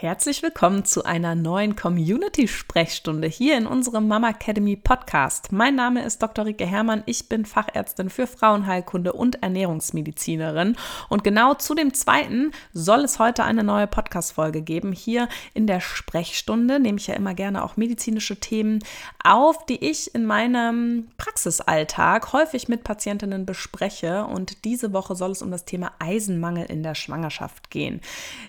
Herzlich willkommen zu einer neuen Community-Sprechstunde hier in unserem Mama Academy Podcast. Mein Name ist Dr. Rike Herrmann. Ich bin Fachärztin für Frauenheilkunde und Ernährungsmedizinerin. Und genau zu dem zweiten soll es heute eine neue Podcast-Folge geben. Hier in der Sprechstunde nehme ich ja immer gerne auch medizinische Themen auf, die ich in meinem Praxisalltag häufig mit Patientinnen bespreche. Und diese Woche soll es um das Thema Eisenmangel in der Schwangerschaft gehen.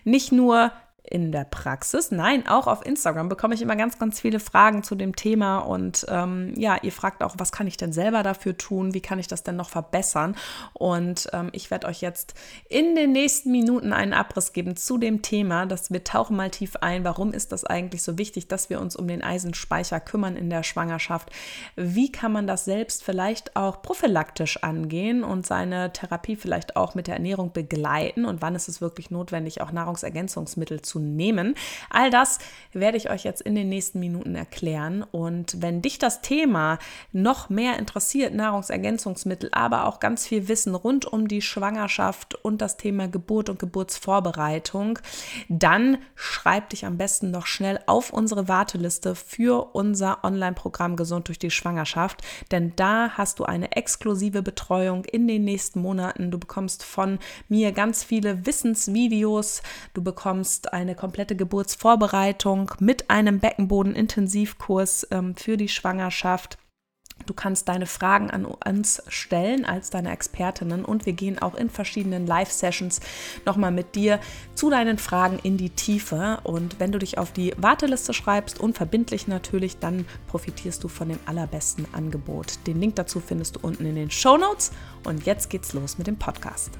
Nicht nur in der Praxis. Nein, auch auf Instagram bekomme ich immer ganz, ganz viele Fragen zu dem Thema. Und ähm, ja, ihr fragt auch, was kann ich denn selber dafür tun? Wie kann ich das denn noch verbessern? Und ähm, ich werde euch jetzt in den nächsten Minuten einen Abriss geben zu dem Thema. dass wir tauchen mal tief ein. Warum ist das eigentlich so wichtig, dass wir uns um den Eisenspeicher kümmern in der Schwangerschaft? Wie kann man das selbst vielleicht auch prophylaktisch angehen und seine Therapie vielleicht auch mit der Ernährung begleiten? Und wann ist es wirklich notwendig, auch Nahrungsergänzungsmittel zu nehmen. All das werde ich euch jetzt in den nächsten Minuten erklären. Und wenn dich das Thema noch mehr interessiert, Nahrungsergänzungsmittel, aber auch ganz viel Wissen rund um die Schwangerschaft und das Thema Geburt und Geburtsvorbereitung, dann schreib dich am besten noch schnell auf unsere Warteliste für unser Online-Programm Gesund durch die Schwangerschaft. Denn da hast du eine exklusive Betreuung in den nächsten Monaten. Du bekommst von mir ganz viele Wissensvideos. Du bekommst eine komplette Geburtsvorbereitung mit einem Beckenboden-Intensivkurs ähm, für die Schwangerschaft. Du kannst deine Fragen an uns stellen als deine Expertinnen und wir gehen auch in verschiedenen Live-Sessions nochmal mit dir zu deinen Fragen in die Tiefe. Und wenn du dich auf die Warteliste schreibst, unverbindlich natürlich, dann profitierst du von dem allerbesten Angebot. Den Link dazu findest du unten in den Show Notes. Und jetzt geht's los mit dem Podcast.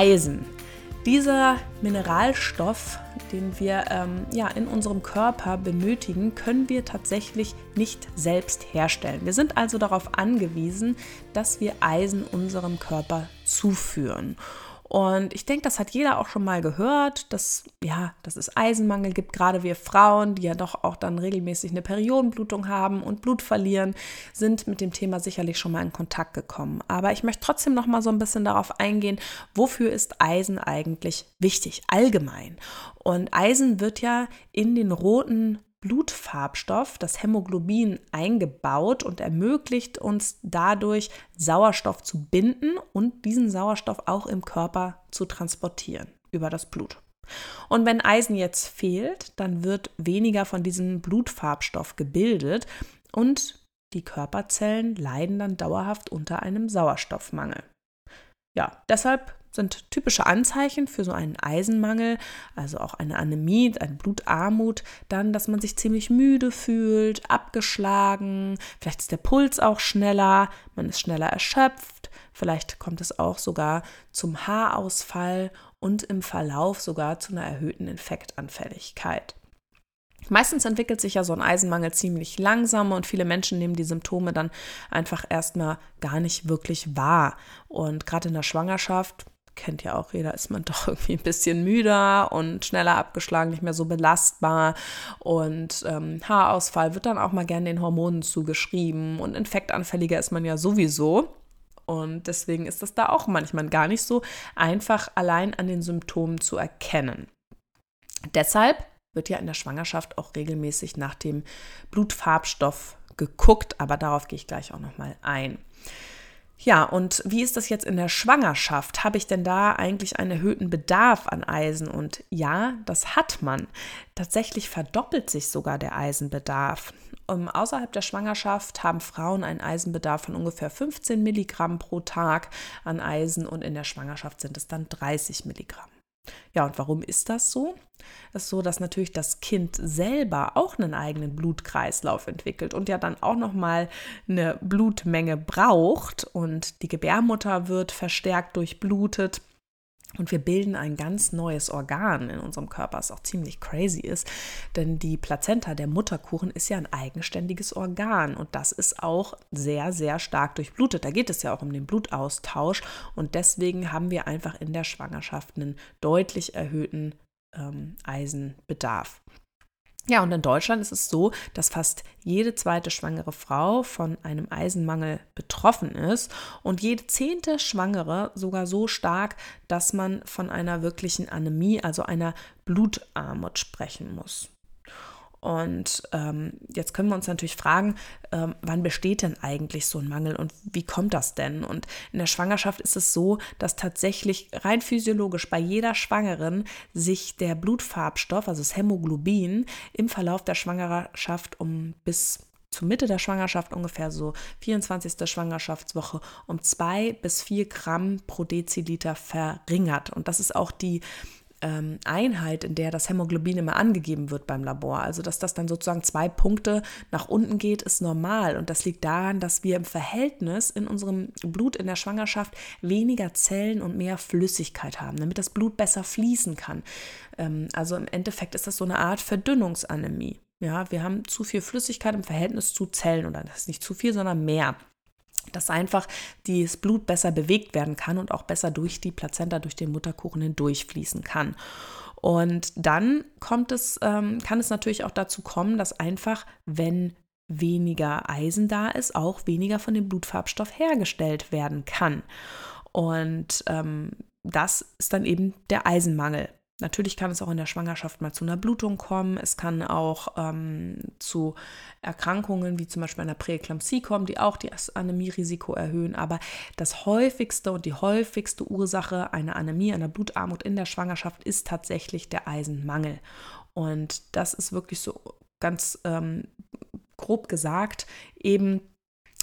Eisen. Dieser Mineralstoff, den wir ähm, ja, in unserem Körper benötigen, können wir tatsächlich nicht selbst herstellen. Wir sind also darauf angewiesen, dass wir Eisen unserem Körper zuführen. Und ich denke, das hat jeder auch schon mal gehört, dass, ja, dass es Eisenmangel gibt. Gerade wir Frauen, die ja doch auch dann regelmäßig eine Periodenblutung haben und Blut verlieren, sind mit dem Thema sicherlich schon mal in Kontakt gekommen. Aber ich möchte trotzdem noch mal so ein bisschen darauf eingehen, wofür ist Eisen eigentlich wichtig, allgemein. Und Eisen wird ja in den roten Blutfarbstoff, das Hämoglobin, eingebaut und ermöglicht uns dadurch Sauerstoff zu binden und diesen Sauerstoff auch im Körper zu transportieren über das Blut. Und wenn Eisen jetzt fehlt, dann wird weniger von diesem Blutfarbstoff gebildet und die Körperzellen leiden dann dauerhaft unter einem Sauerstoffmangel. Ja, deshalb sind typische Anzeichen für so einen Eisenmangel, also auch eine Anämie, eine Blutarmut, dann, dass man sich ziemlich müde fühlt, abgeschlagen, vielleicht ist der Puls auch schneller, man ist schneller erschöpft, vielleicht kommt es auch sogar zum Haarausfall und im Verlauf sogar zu einer erhöhten Infektanfälligkeit. Meistens entwickelt sich ja so ein Eisenmangel ziemlich langsam und viele Menschen nehmen die Symptome dann einfach erstmal gar nicht wirklich wahr. Und gerade in der Schwangerschaft kennt ja auch jeder, ist man doch irgendwie ein bisschen müder und schneller abgeschlagen, nicht mehr so belastbar. Und ähm, Haarausfall wird dann auch mal gerne den Hormonen zugeschrieben und infektanfälliger ist man ja sowieso. Und deswegen ist das da auch manchmal gar nicht so einfach allein an den Symptomen zu erkennen. Deshalb wird ja in der Schwangerschaft auch regelmäßig nach dem Blutfarbstoff geguckt, aber darauf gehe ich gleich auch nochmal ein. Ja, und wie ist das jetzt in der Schwangerschaft? Habe ich denn da eigentlich einen erhöhten Bedarf an Eisen? Und ja, das hat man. Tatsächlich verdoppelt sich sogar der Eisenbedarf. Um, außerhalb der Schwangerschaft haben Frauen einen Eisenbedarf von ungefähr 15 Milligramm pro Tag an Eisen und in der Schwangerschaft sind es dann 30 Milligramm. Ja, und warum ist das so? Es ist so, dass natürlich das Kind selber auch einen eigenen Blutkreislauf entwickelt und ja dann auch noch mal eine Blutmenge braucht und die Gebärmutter wird verstärkt durchblutet und wir bilden ein ganz neues Organ in unserem Körper, was auch ziemlich crazy ist. Denn die Plazenta, der Mutterkuchen, ist ja ein eigenständiges Organ. Und das ist auch sehr, sehr stark durchblutet. Da geht es ja auch um den Blutaustausch. Und deswegen haben wir einfach in der Schwangerschaft einen deutlich erhöhten ähm, Eisenbedarf. Ja, und in Deutschland ist es so, dass fast jede zweite schwangere Frau von einem Eisenmangel betroffen ist und jede zehnte Schwangere sogar so stark, dass man von einer wirklichen Anämie, also einer Blutarmut sprechen muss. Und ähm, jetzt können wir uns natürlich fragen, ähm, wann besteht denn eigentlich so ein Mangel und wie kommt das denn? Und in der Schwangerschaft ist es so, dass tatsächlich rein physiologisch bei jeder Schwangeren sich der Blutfarbstoff, also das Hämoglobin, im Verlauf der Schwangerschaft um bis zur Mitte der Schwangerschaft, ungefähr so 24. Schwangerschaftswoche, um zwei bis vier Gramm pro Deziliter verringert. Und das ist auch die ähm, Einheit, in der das Hämoglobin immer angegeben wird beim Labor. Also dass das dann sozusagen zwei Punkte nach unten geht, ist normal. Und das liegt daran, dass wir im Verhältnis in unserem Blut in der Schwangerschaft weniger Zellen und mehr Flüssigkeit haben, damit das Blut besser fließen kann. Ähm, also im Endeffekt ist das so eine Art Verdünnungsanämie. Ja, wir haben zu viel Flüssigkeit im Verhältnis zu Zellen oder das ist nicht zu viel, sondern mehr dass einfach das Blut besser bewegt werden kann und auch besser durch die Plazenta, durch den Mutterkuchen hindurchfließen kann. Und dann kommt es, ähm, kann es natürlich auch dazu kommen, dass einfach, wenn weniger Eisen da ist, auch weniger von dem Blutfarbstoff hergestellt werden kann. Und ähm, das ist dann eben der Eisenmangel. Natürlich kann es auch in der Schwangerschaft mal zu einer Blutung kommen. Es kann auch ähm, zu Erkrankungen wie zum Beispiel einer Präeklampsie kommen, die auch das Anämierisiko erhöhen. Aber das häufigste und die häufigste Ursache einer Anämie, einer Blutarmut in der Schwangerschaft ist tatsächlich der Eisenmangel. Und das ist wirklich so ganz ähm, grob gesagt eben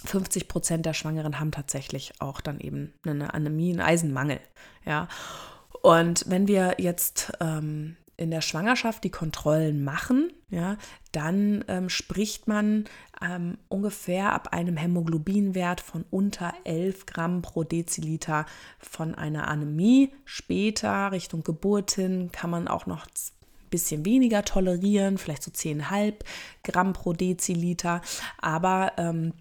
50 Prozent der Schwangeren haben tatsächlich auch dann eben eine Anämie, einen Eisenmangel. Ja. Und wenn wir jetzt ähm, in der Schwangerschaft die Kontrollen machen, ja, dann ähm, spricht man ähm, ungefähr ab einem Hämoglobinwert von unter 11 Gramm pro Deziliter von einer Anämie. Später, Richtung Geburt hin, kann man auch noch ein bisschen weniger tolerieren, vielleicht so 10,5 Gramm pro Deziliter. Aber ähm,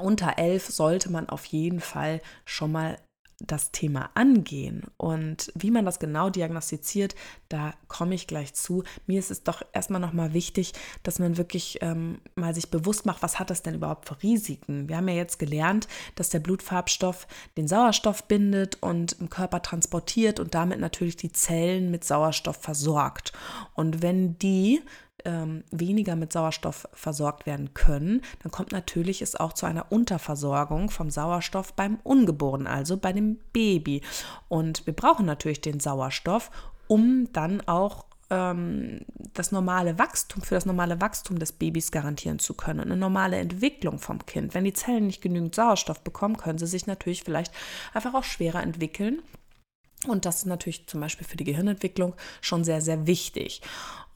unter 11 sollte man auf jeden Fall schon mal das Thema angehen und wie man das genau diagnostiziert, da komme ich gleich zu. Mir ist es doch erstmal nochmal wichtig, dass man wirklich ähm, mal sich bewusst macht, was hat das denn überhaupt für Risiken? Wir haben ja jetzt gelernt, dass der Blutfarbstoff den Sauerstoff bindet und im Körper transportiert und damit natürlich die Zellen mit Sauerstoff versorgt. Und wenn die ähm, weniger mit Sauerstoff versorgt werden können, dann kommt natürlich es auch zu einer Unterversorgung vom Sauerstoff beim Ungeborenen, also bei dem Baby. Und wir brauchen natürlich den Sauerstoff, um dann auch ähm, das normale Wachstum, für das normale Wachstum des Babys garantieren zu können eine normale Entwicklung vom Kind. Wenn die Zellen nicht genügend Sauerstoff bekommen, können sie sich natürlich vielleicht einfach auch schwerer entwickeln. Und das ist natürlich zum Beispiel für die Gehirnentwicklung schon sehr, sehr wichtig.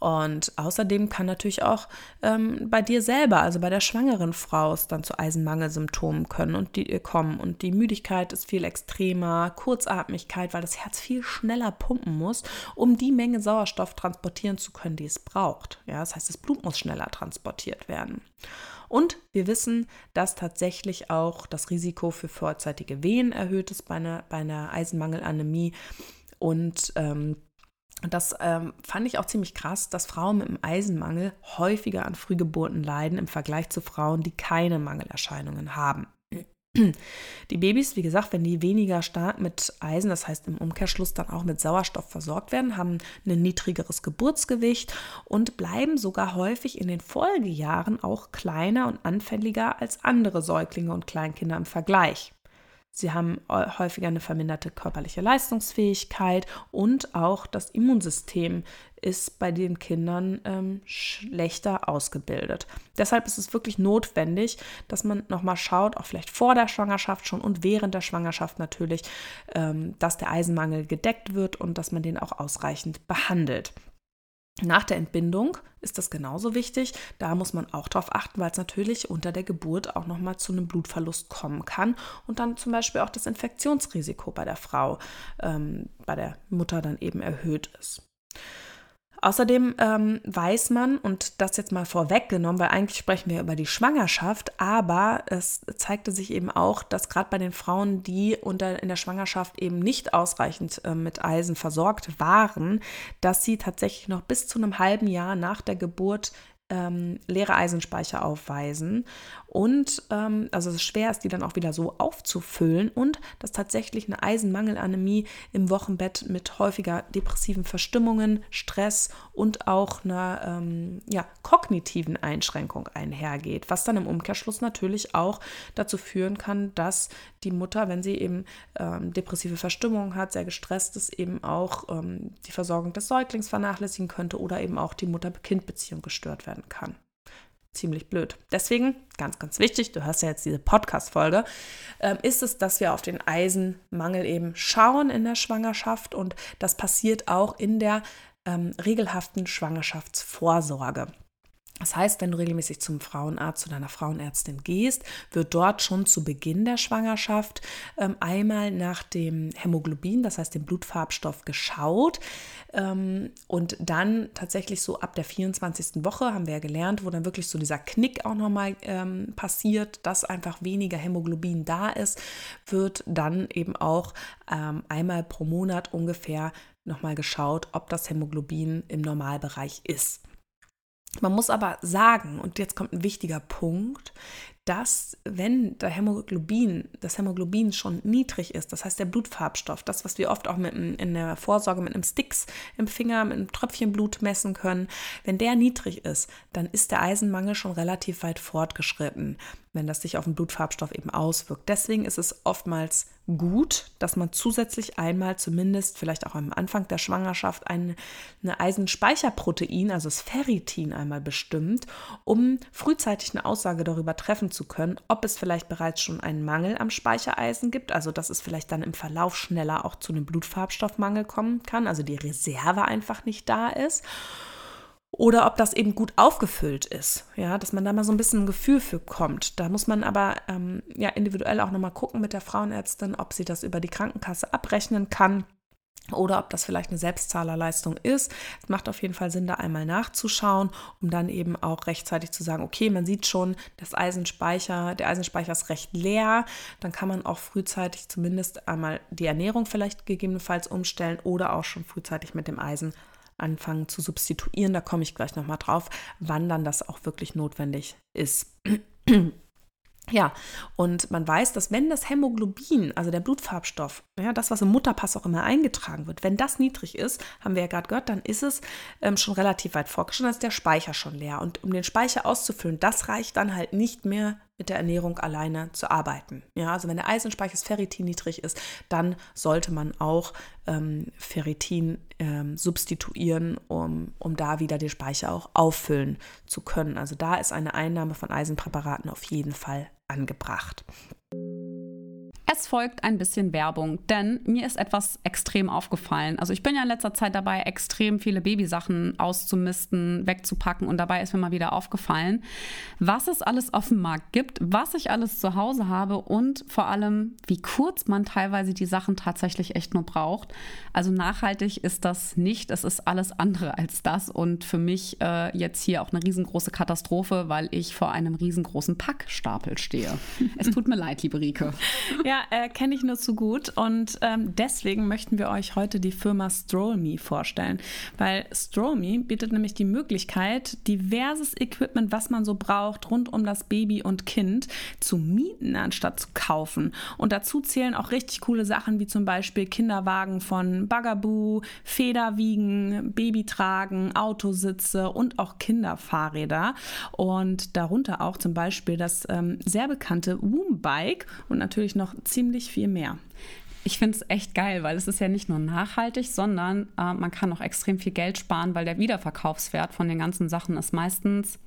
Und außerdem kann natürlich auch ähm, bei dir selber, also bei der schwangeren Frau, es dann zu Eisenmangelsymptomen können und die äh, kommen. Und die Müdigkeit ist viel extremer, Kurzatmigkeit, weil das Herz viel schneller pumpen muss, um die Menge Sauerstoff transportieren zu können, die es braucht. Ja, das heißt, das Blut muss schneller transportiert werden. Und wir wissen, dass tatsächlich auch das Risiko für vorzeitige Wehen erhöht ist bei einer, bei einer Eisenmangelanämie. Und ähm, das ähm, fand ich auch ziemlich krass, dass Frauen mit einem Eisenmangel häufiger an Frühgeburten leiden im Vergleich zu Frauen, die keine Mangelerscheinungen haben. Die Babys, wie gesagt, wenn die weniger stark mit Eisen, das heißt im Umkehrschluss dann auch mit Sauerstoff versorgt werden, haben ein niedrigeres Geburtsgewicht und bleiben sogar häufig in den Folgejahren auch kleiner und anfälliger als andere Säuglinge und Kleinkinder im Vergleich. Sie haben häufiger eine verminderte körperliche Leistungsfähigkeit und auch das Immunsystem ist bei den Kindern ähm, schlechter ausgebildet. Deshalb ist es wirklich notwendig, dass man nochmal schaut, auch vielleicht vor der Schwangerschaft schon und während der Schwangerschaft natürlich, ähm, dass der Eisenmangel gedeckt wird und dass man den auch ausreichend behandelt. Nach der Entbindung ist das genauso wichtig. Da muss man auch darauf achten, weil es natürlich unter der Geburt auch nochmal zu einem Blutverlust kommen kann und dann zum Beispiel auch das Infektionsrisiko bei der Frau, ähm, bei der Mutter dann eben erhöht ist. Außerdem ähm, weiß man, und das jetzt mal vorweggenommen, weil eigentlich sprechen wir über die Schwangerschaft, aber es zeigte sich eben auch, dass gerade bei den Frauen, die unter, in der Schwangerschaft eben nicht ausreichend äh, mit Eisen versorgt waren, dass sie tatsächlich noch bis zu einem halben Jahr nach der Geburt ähm, leere Eisenspeicher aufweisen. Und ähm, also es schwer ist, die dann auch wieder so aufzufüllen und dass tatsächlich eine Eisenmangelanämie im Wochenbett mit häufiger depressiven Verstimmungen, Stress und auch einer ähm, ja, kognitiven Einschränkung einhergeht, was dann im Umkehrschluss natürlich auch dazu führen kann, dass die Mutter, wenn sie eben ähm, depressive Verstimmungen hat, sehr gestresst ist, eben auch ähm, die Versorgung des Säuglings vernachlässigen könnte oder eben auch die Mutter-Kind-Beziehung gestört werden kann ziemlich blöd. Deswegen, ganz, ganz wichtig, du hörst ja jetzt diese Podcast-Folge, äh, ist es, dass wir auf den Eisenmangel eben schauen in der Schwangerschaft und das passiert auch in der ähm, regelhaften Schwangerschaftsvorsorge. Das heißt, wenn du regelmäßig zum Frauenarzt, zu deiner Frauenärztin gehst, wird dort schon zu Beginn der Schwangerschaft ähm, einmal nach dem Hämoglobin, das heißt dem Blutfarbstoff, geschaut. Ähm, und dann tatsächlich so ab der 24. Woche, haben wir ja gelernt, wo dann wirklich so dieser Knick auch nochmal ähm, passiert, dass einfach weniger Hämoglobin da ist, wird dann eben auch ähm, einmal pro Monat ungefähr nochmal geschaut, ob das Hämoglobin im Normalbereich ist. Man muss aber sagen, und jetzt kommt ein wichtiger Punkt, dass wenn der Hämoglobin, das Hämoglobin schon niedrig ist, das heißt der Blutfarbstoff, das, was wir oft auch mit, in der Vorsorge mit einem Sticks im Finger, mit einem Tröpfchen Blut messen können, wenn der niedrig ist, dann ist der Eisenmangel schon relativ weit fortgeschritten wenn das sich auf den Blutfarbstoff eben auswirkt. Deswegen ist es oftmals gut, dass man zusätzlich einmal zumindest vielleicht auch am Anfang der Schwangerschaft eine, eine Eisenspeicherprotein, also das Ferritin einmal bestimmt, um frühzeitig eine Aussage darüber treffen zu können, ob es vielleicht bereits schon einen Mangel am Speichereisen gibt, also dass es vielleicht dann im Verlauf schneller auch zu einem Blutfarbstoffmangel kommen kann, also die Reserve einfach nicht da ist oder ob das eben gut aufgefüllt ist, ja, dass man da mal so ein bisschen ein Gefühl für kommt. Da muss man aber ähm, ja individuell auch nochmal gucken mit der Frauenärztin, ob sie das über die Krankenkasse abrechnen kann oder ob das vielleicht eine Selbstzahlerleistung ist. Es macht auf jeden Fall Sinn, da einmal nachzuschauen, um dann eben auch rechtzeitig zu sagen, okay, man sieht schon, das Eisenspeicher, der Eisenspeicher ist recht leer, dann kann man auch frühzeitig zumindest einmal die Ernährung vielleicht gegebenenfalls umstellen oder auch schon frühzeitig mit dem Eisen anfangen zu substituieren. Da komme ich gleich nochmal drauf, wann dann das auch wirklich notwendig ist. Ja, und man weiß, dass wenn das Hämoglobin, also der Blutfarbstoff, ja, das, was im Mutterpass auch immer eingetragen wird, wenn das niedrig ist, haben wir ja gerade gehört, dann ist es ähm, schon relativ weit fortgeschritten, dann ist der Speicher schon leer. Und um den Speicher auszufüllen, das reicht dann halt nicht mehr mit der Ernährung alleine zu arbeiten. Ja, also wenn der Eisenspeicher Ferritin niedrig ist, dann sollte man auch ähm, Ferritin ähm, substituieren, um, um da wieder den Speicher auch auffüllen zu können. Also da ist eine Einnahme von Eisenpräparaten auf jeden Fall angebracht. Es folgt ein bisschen Werbung, denn mir ist etwas extrem aufgefallen. Also ich bin ja in letzter Zeit dabei, extrem viele Babysachen auszumisten, wegzupacken und dabei ist mir mal wieder aufgefallen, was es alles auf dem Markt gibt, was ich alles zu Hause habe und vor allem, wie kurz man teilweise die Sachen tatsächlich echt nur braucht. Also nachhaltig ist das nicht, es ist alles andere als das und für mich äh, jetzt hier auch eine riesengroße Katastrophe, weil ich vor einem riesengroßen Packstapel stehe. es tut mir leid, liebe Rike. Ja, äh, kenne ich nur zu gut und ähm, deswegen möchten wir euch heute die Firma StrollMe vorstellen, weil StrollMe bietet nämlich die Möglichkeit, diverses Equipment, was man so braucht, rund um das Baby und Kind zu mieten, anstatt zu kaufen. Und dazu zählen auch richtig coole Sachen wie zum Beispiel Kinderwagen von Bugaboo, Federwiegen, Babytragen, Autositze und auch Kinderfahrräder. Und darunter auch zum Beispiel das ähm, sehr bekannte Woombike und natürlich noch ziemlich viel mehr. Ich finde es echt geil, weil es ist ja nicht nur nachhaltig, sondern äh, man kann auch extrem viel Geld sparen, weil der Wiederverkaufswert von den ganzen Sachen ist meistens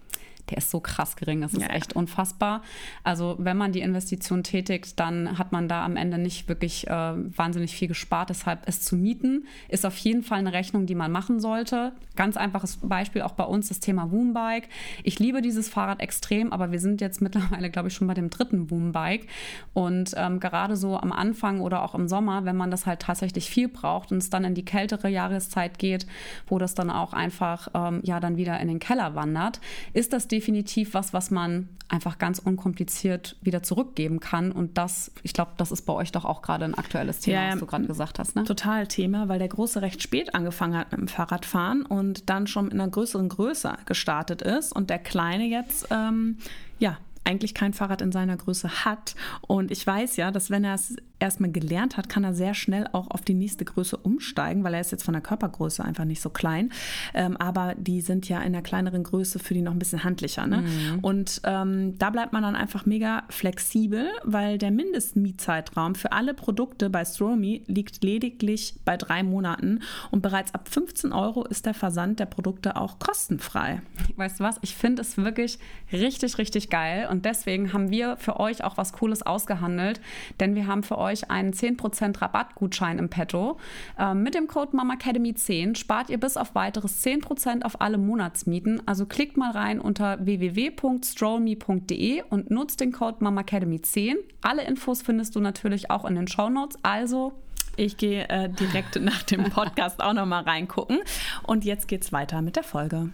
der ist so krass gering, das ist ja, echt unfassbar. Also wenn man die Investition tätigt, dann hat man da am Ende nicht wirklich äh, wahnsinnig viel gespart. Deshalb es zu mieten ist auf jeden Fall eine Rechnung, die man machen sollte. Ganz einfaches Beispiel auch bei uns das Thema Woombike. Ich liebe dieses Fahrrad extrem, aber wir sind jetzt mittlerweile, glaube ich, schon bei dem dritten Woombike. Und ähm, gerade so am Anfang oder auch im Sommer, wenn man das halt tatsächlich viel braucht und es dann in die kältere Jahreszeit geht, wo das dann auch einfach ähm, ja dann wieder in den Keller wandert, ist das definitiv was, was man einfach ganz unkompliziert wieder zurückgeben kann. Und das, ich glaube, das ist bei euch doch auch gerade ein aktuelles Thema, ja, was du gerade gesagt hast. Ne? Total Thema, weil der Große recht spät angefangen hat mit dem Fahrradfahren und dann schon mit einer größeren Größe gestartet ist. Und der Kleine jetzt, ähm, ja, eigentlich kein Fahrrad in seiner Größe hat. Und ich weiß ja, dass wenn er es erstmal gelernt hat, kann er sehr schnell auch auf die nächste Größe umsteigen, weil er ist jetzt von der Körpergröße einfach nicht so klein. Ähm, aber die sind ja in einer kleineren Größe für die noch ein bisschen handlicher. Ne? Mhm. Und ähm, da bleibt man dann einfach mega flexibel, weil der Mindestmietzeitraum für alle Produkte bei Stromy liegt lediglich bei drei Monaten und bereits ab 15 Euro ist der Versand der Produkte auch kostenfrei. Weißt du was? Ich finde es wirklich richtig, richtig geil und deswegen haben wir für euch auch was Cooles ausgehandelt, denn wir haben für euch euch einen 10% Rabattgutschein im Petto. Ähm, mit dem Code MAMAcademy10 spart ihr bis auf weiteres 10% auf alle Monatsmieten. Also klickt mal rein unter www.strollme.de und nutzt den Code MAMAcademy10. Alle Infos findest du natürlich auch in den Show Notes. Also ich gehe äh, direkt nach dem Podcast auch noch mal reingucken. Und jetzt geht's weiter mit der Folge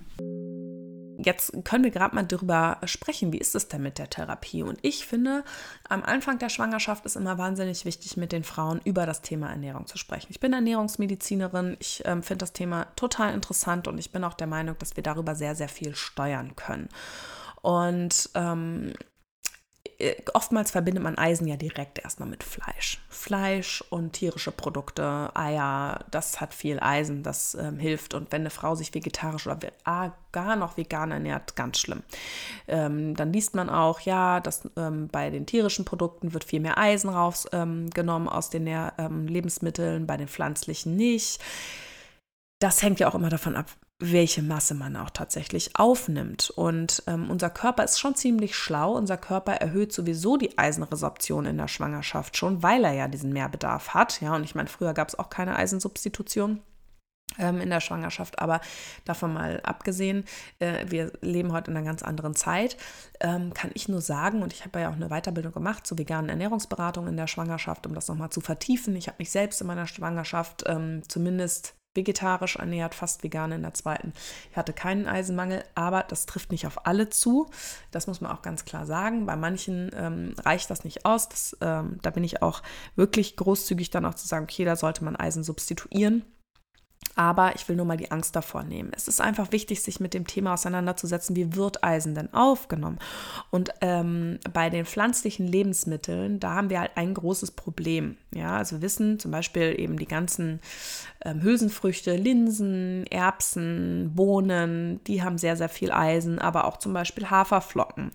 jetzt können wir gerade mal darüber sprechen, wie ist es denn mit der Therapie? Und ich finde, am Anfang der Schwangerschaft ist immer wahnsinnig wichtig, mit den Frauen über das Thema Ernährung zu sprechen. Ich bin Ernährungsmedizinerin, ich ähm, finde das Thema total interessant und ich bin auch der Meinung, dass wir darüber sehr, sehr viel steuern können. Und ähm, äh, oftmals verbindet man Eisen ja direkt erstmal mit Fleisch. Fleisch und tierische Produkte, Eier, das hat viel Eisen, das ähm, hilft. Und wenn eine Frau sich vegetarisch oder ah, gar noch vegan ernährt, ganz schlimm. Ähm, dann liest man auch, ja, dass ähm, bei den tierischen Produkten wird viel mehr Eisen rausgenommen ähm, aus den ähm, Lebensmitteln, bei den pflanzlichen nicht. Das hängt ja auch immer davon ab, welche Masse man auch tatsächlich aufnimmt. Und ähm, unser Körper ist schon ziemlich schlau. Unser Körper erhöht sowieso die Eisenresorption in der Schwangerschaft schon, weil er ja diesen Mehrbedarf hat. Ja, und ich meine, früher gab es auch keine Eisensubstitution ähm, in der Schwangerschaft, aber davon mal abgesehen, äh, wir leben heute in einer ganz anderen Zeit, ähm, kann ich nur sagen, und ich habe ja auch eine Weiterbildung gemacht zur veganen Ernährungsberatung in der Schwangerschaft, um das nochmal zu vertiefen. Ich habe mich selbst in meiner Schwangerschaft ähm, zumindest vegetarisch ernährt, fast vegan in der zweiten. Ich hatte keinen Eisenmangel, aber das trifft nicht auf alle zu. Das muss man auch ganz klar sagen. Bei manchen ähm, reicht das nicht aus. Das, ähm, da bin ich auch wirklich großzügig dann auch zu sagen, okay, da sollte man Eisen substituieren. Aber ich will nur mal die Angst davor nehmen. Es ist einfach wichtig, sich mit dem Thema auseinanderzusetzen, wie wird Eisen denn aufgenommen? Und ähm, bei den pflanzlichen Lebensmitteln, da haben wir halt ein großes Problem. Ja, also wir wissen zum Beispiel eben die ganzen ähm, Hülsenfrüchte, Linsen, Erbsen, Bohnen, die haben sehr, sehr viel Eisen, aber auch zum Beispiel Haferflocken.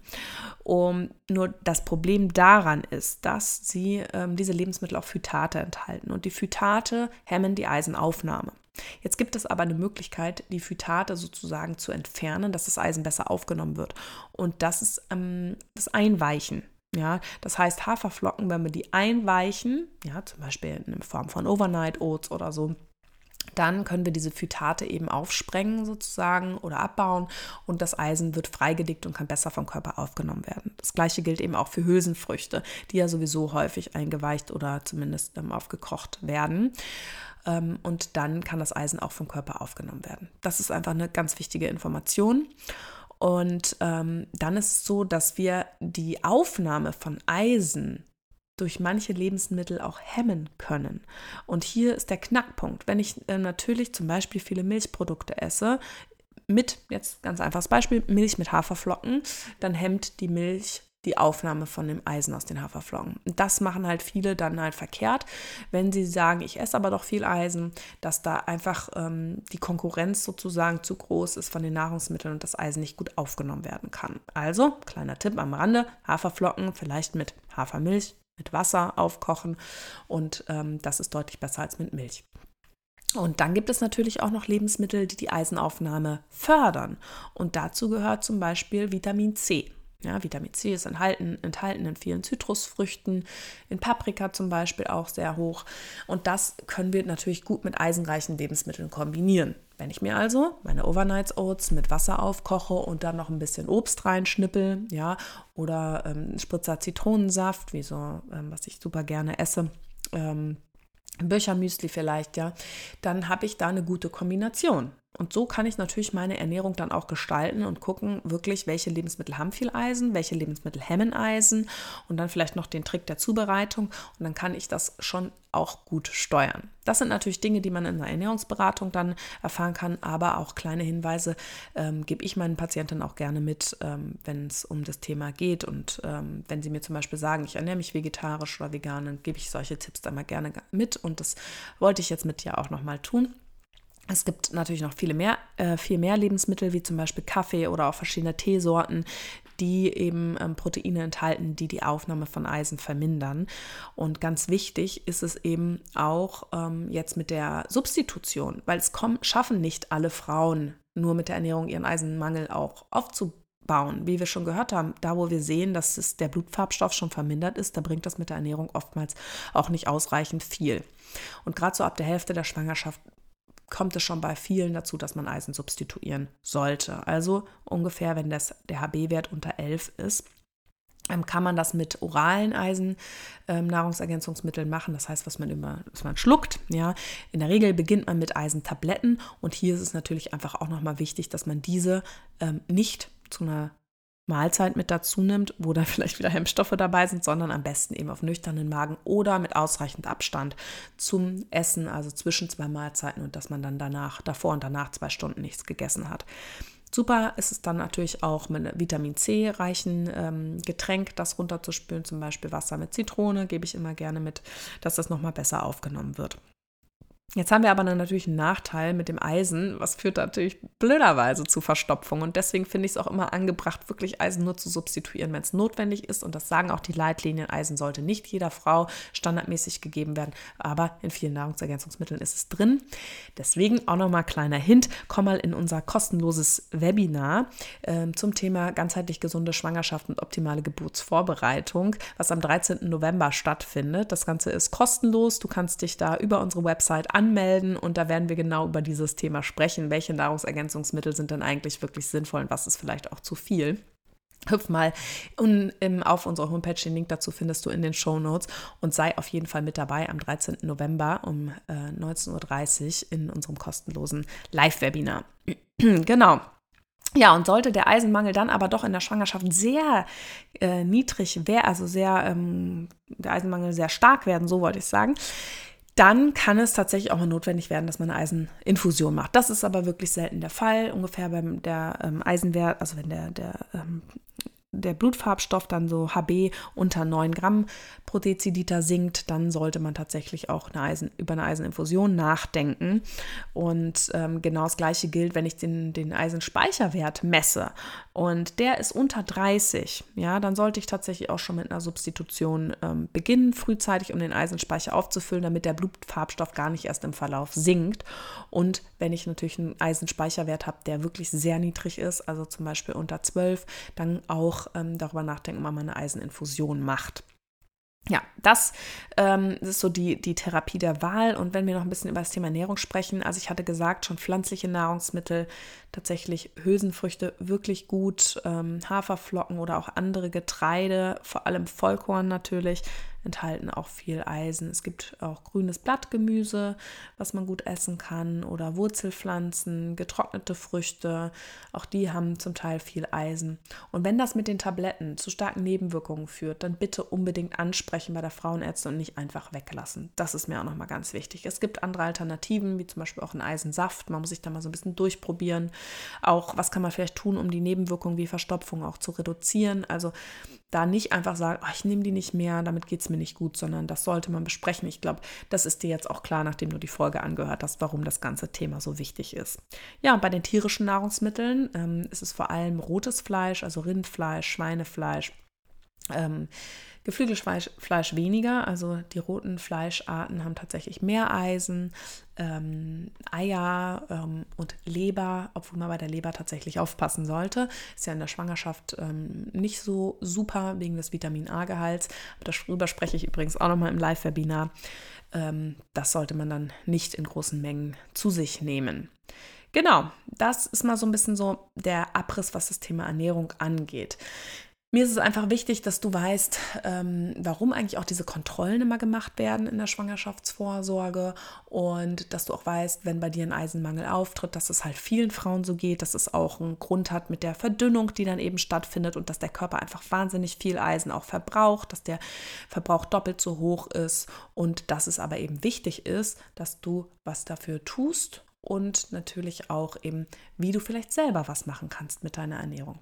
Um, nur das Problem daran ist, dass sie ähm, diese Lebensmittel auch Phytate enthalten und die Phytate hemmen die Eisenaufnahme. Jetzt gibt es aber eine Möglichkeit, die Phytate sozusagen zu entfernen, dass das Eisen besser aufgenommen wird. Und das ist ähm, das Einweichen. Ja, das heißt Haferflocken, wenn wir die einweichen, ja, zum Beispiel in Form von Overnight Oats oder so, dann können wir diese Phytate eben aufsprengen sozusagen oder abbauen und das Eisen wird freigedickt und kann besser vom Körper aufgenommen werden. Das gleiche gilt eben auch für Hülsenfrüchte, die ja sowieso häufig eingeweicht oder zumindest ähm, aufgekocht werden. Ähm, und dann kann das Eisen auch vom Körper aufgenommen werden. Das ist einfach eine ganz wichtige Information. Und ähm, dann ist es so, dass wir die Aufnahme von Eisen durch manche Lebensmittel auch hemmen können. Und hier ist der Knackpunkt. Wenn ich äh, natürlich zum Beispiel viele Milchprodukte esse, mit, jetzt ganz einfaches Beispiel, Milch mit Haferflocken, dann hemmt die Milch die Aufnahme von dem Eisen aus den Haferflocken. Das machen halt viele dann halt verkehrt, wenn sie sagen, ich esse aber doch viel Eisen, dass da einfach ähm, die Konkurrenz sozusagen zu groß ist von den Nahrungsmitteln und das Eisen nicht gut aufgenommen werden kann. Also, kleiner Tipp am Rande, Haferflocken vielleicht mit Hafermilch mit Wasser aufkochen und ähm, das ist deutlich besser als mit Milch. Und dann gibt es natürlich auch noch Lebensmittel, die die Eisenaufnahme fördern. Und dazu gehört zum Beispiel Vitamin C. Ja, Vitamin C ist enthalten, enthalten in vielen Zitrusfrüchten, in Paprika zum Beispiel auch sehr hoch. Und das können wir natürlich gut mit eisenreichen Lebensmitteln kombinieren. Wenn ich mir also meine Overnight Oats mit Wasser aufkoche und dann noch ein bisschen Obst reinschnippel, ja, oder ähm, Spritzer Zitronensaft, wie so, ähm, was ich super gerne esse, ähm, Büchermüsli vielleicht, ja, dann habe ich da eine gute Kombination. Und so kann ich natürlich meine Ernährung dann auch gestalten und gucken, wirklich, welche Lebensmittel haben viel Eisen, welche Lebensmittel hemmen Eisen und dann vielleicht noch den Trick der Zubereitung. Und dann kann ich das schon auch gut steuern. Das sind natürlich Dinge, die man in der Ernährungsberatung dann erfahren kann, aber auch kleine Hinweise ähm, gebe ich meinen Patienten auch gerne mit, ähm, wenn es um das Thema geht. Und ähm, wenn sie mir zum Beispiel sagen, ich ernähre mich vegetarisch oder vegan, dann gebe ich solche Tipps dann mal gerne mit. Und das wollte ich jetzt mit dir auch nochmal tun. Es gibt natürlich noch viele mehr, äh, viel mehr Lebensmittel, wie zum Beispiel Kaffee oder auch verschiedene Teesorten, die eben ähm, Proteine enthalten, die die Aufnahme von Eisen vermindern. Und ganz wichtig ist es eben auch ähm, jetzt mit der Substitution, weil es kommen, schaffen nicht alle Frauen nur mit der Ernährung ihren Eisenmangel auch aufzubauen. Wie wir schon gehört haben, da wo wir sehen, dass es der Blutfarbstoff schon vermindert ist, da bringt das mit der Ernährung oftmals auch nicht ausreichend viel. Und gerade so ab der Hälfte der Schwangerschaft kommt es schon bei vielen dazu, dass man Eisen substituieren sollte. Also ungefähr, wenn das, der HB-Wert unter 11 ist, ähm, kann man das mit oralen Eisen-Nahrungsergänzungsmitteln ähm, machen. Das heißt, was man immer, was man schluckt. Ja, in der Regel beginnt man mit Eisentabletten und hier ist es natürlich einfach auch nochmal wichtig, dass man diese ähm, nicht zu einer Mahlzeit mit dazu nimmt, wo dann vielleicht wieder Hemmstoffe dabei sind, sondern am besten eben auf nüchternen Magen oder mit ausreichend Abstand zum Essen, also zwischen zwei Mahlzeiten und dass man dann danach, davor und danach zwei Stunden nichts gegessen hat. Super ist es dann natürlich auch mit einem Vitamin C reichen ähm, Getränk, das runterzuspülen, zum Beispiel Wasser mit Zitrone, gebe ich immer gerne mit, dass das nochmal besser aufgenommen wird. Jetzt haben wir aber natürlich einen Nachteil mit dem Eisen, was führt natürlich blöderweise zu Verstopfung. Und deswegen finde ich es auch immer angebracht, wirklich Eisen nur zu substituieren, wenn es notwendig ist. Und das sagen auch die Leitlinien. Eisen sollte nicht jeder Frau standardmäßig gegeben werden, aber in vielen Nahrungsergänzungsmitteln ist es drin. Deswegen auch nochmal kleiner Hint, komm mal in unser kostenloses Webinar äh, zum Thema ganzheitlich gesunde Schwangerschaft und optimale Geburtsvorbereitung, was am 13. November stattfindet. Das Ganze ist kostenlos. Du kannst dich da über unsere Website anmelden und da werden wir genau über dieses Thema sprechen. Welche Nahrungsergänzungsmittel sind denn eigentlich wirklich sinnvoll und was ist vielleicht auch zu viel? Hüpf mal und, um, auf unserer Homepage, den Link dazu findest du in den Show Notes und sei auf jeden Fall mit dabei am 13. November um äh, 19.30 Uhr in unserem kostenlosen Live-Webinar. genau. Ja, und sollte der Eisenmangel dann aber doch in der Schwangerschaft sehr äh, niedrig wäre, also sehr, ähm, der Eisenmangel sehr stark werden, so wollte ich sagen, dann kann es tatsächlich auch mal notwendig werden, dass man eine Eiseninfusion macht. Das ist aber wirklich selten der Fall. Ungefähr beim der ähm, Eisenwert, also wenn der, der ähm, der Blutfarbstoff dann so HB unter 9 Gramm pro Deziliter sinkt, dann sollte man tatsächlich auch eine Eisen, über eine Eiseninfusion nachdenken. Und ähm, genau das gleiche gilt, wenn ich den, den Eisenspeicherwert messe und der ist unter 30, ja, dann sollte ich tatsächlich auch schon mit einer Substitution ähm, beginnen, frühzeitig, um den Eisenspeicher aufzufüllen, damit der Blutfarbstoff gar nicht erst im Verlauf sinkt. Und wenn ich natürlich einen Eisenspeicherwert habe, der wirklich sehr niedrig ist, also zum Beispiel unter 12, dann auch ähm, darüber nachdenken, ob man eine Eiseninfusion macht. Ja, das ähm, ist so die, die Therapie der Wahl. Und wenn wir noch ein bisschen über das Thema Ernährung sprechen, also ich hatte gesagt, schon pflanzliche Nahrungsmittel, tatsächlich Hülsenfrüchte wirklich gut, ähm, Haferflocken oder auch andere Getreide, vor allem Vollkorn natürlich, enthalten auch viel Eisen. Es gibt auch grünes Blattgemüse, was man gut essen kann, oder Wurzelpflanzen, getrocknete Früchte. Auch die haben zum Teil viel Eisen. Und wenn das mit den Tabletten zu starken Nebenwirkungen führt, dann bitte unbedingt ansprechen bei der Frauenärztin und nicht einfach weglassen. Das ist mir auch nochmal ganz wichtig. Es gibt andere Alternativen, wie zum Beispiel auch einen Eisensaft. Man muss sich da mal so ein bisschen durchprobieren. Auch was kann man vielleicht tun, um die Nebenwirkungen wie Verstopfung auch zu reduzieren. Also da nicht einfach sagen, oh, ich nehme die nicht mehr, damit geht es mir nicht gut, sondern das sollte man besprechen. Ich glaube, das ist dir jetzt auch klar, nachdem du die Folge angehört hast, warum das ganze Thema so wichtig ist. Ja, bei den tierischen Nahrungsmitteln ähm, ist es vor allem rotes Fleisch, also Rindfleisch, Schweinefleisch, Ähm, Geflügelfleisch Fleisch weniger, also die roten Fleischarten haben tatsächlich mehr Eisen, ähm, Eier ähm, und Leber, obwohl man bei der Leber tatsächlich aufpassen sollte. Ist ja in der Schwangerschaft ähm, nicht so super wegen des Vitamin A-Gehalts. Darüber spreche ich übrigens auch nochmal im Live-Webinar. Ähm, das sollte man dann nicht in großen Mengen zu sich nehmen. Genau, das ist mal so ein bisschen so der Abriss, was das Thema Ernährung angeht. Mir ist es einfach wichtig, dass du weißt, ähm, warum eigentlich auch diese Kontrollen immer gemacht werden in der Schwangerschaftsvorsorge und dass du auch weißt, wenn bei dir ein Eisenmangel auftritt, dass es halt vielen Frauen so geht, dass es auch einen Grund hat mit der Verdünnung, die dann eben stattfindet und dass der Körper einfach wahnsinnig viel Eisen auch verbraucht, dass der Verbrauch doppelt so hoch ist und dass es aber eben wichtig ist, dass du was dafür tust und natürlich auch eben, wie du vielleicht selber was machen kannst mit deiner Ernährung.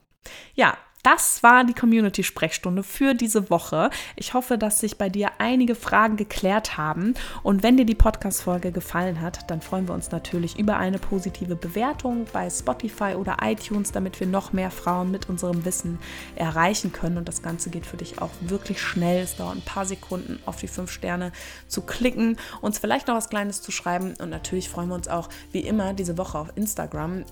Ja, das war die Community-Sprechstunde für diese Woche. Ich hoffe, dass sich bei dir einige Fragen geklärt haben. Und wenn dir die Podcast-Folge gefallen hat, dann freuen wir uns natürlich über eine positive Bewertung bei Spotify oder iTunes, damit wir noch mehr Frauen mit unserem Wissen erreichen können. Und das Ganze geht für dich auch wirklich schnell. Es dauert ein paar Sekunden, auf die fünf Sterne zu klicken, uns vielleicht noch was Kleines zu schreiben. Und natürlich freuen wir uns auch, wie immer, diese Woche auf Instagram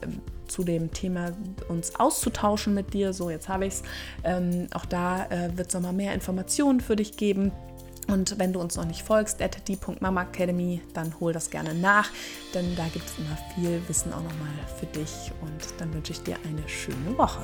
zu dem Thema uns auszutauschen mit dir. So, jetzt habe ich es. Ähm, auch da äh, wird es nochmal mehr Informationen für dich geben. Und wenn du uns noch nicht folgst, at die.mama Academy, dann hol das gerne nach, denn da gibt es immer viel Wissen auch nochmal für dich. Und dann wünsche ich dir eine schöne Woche.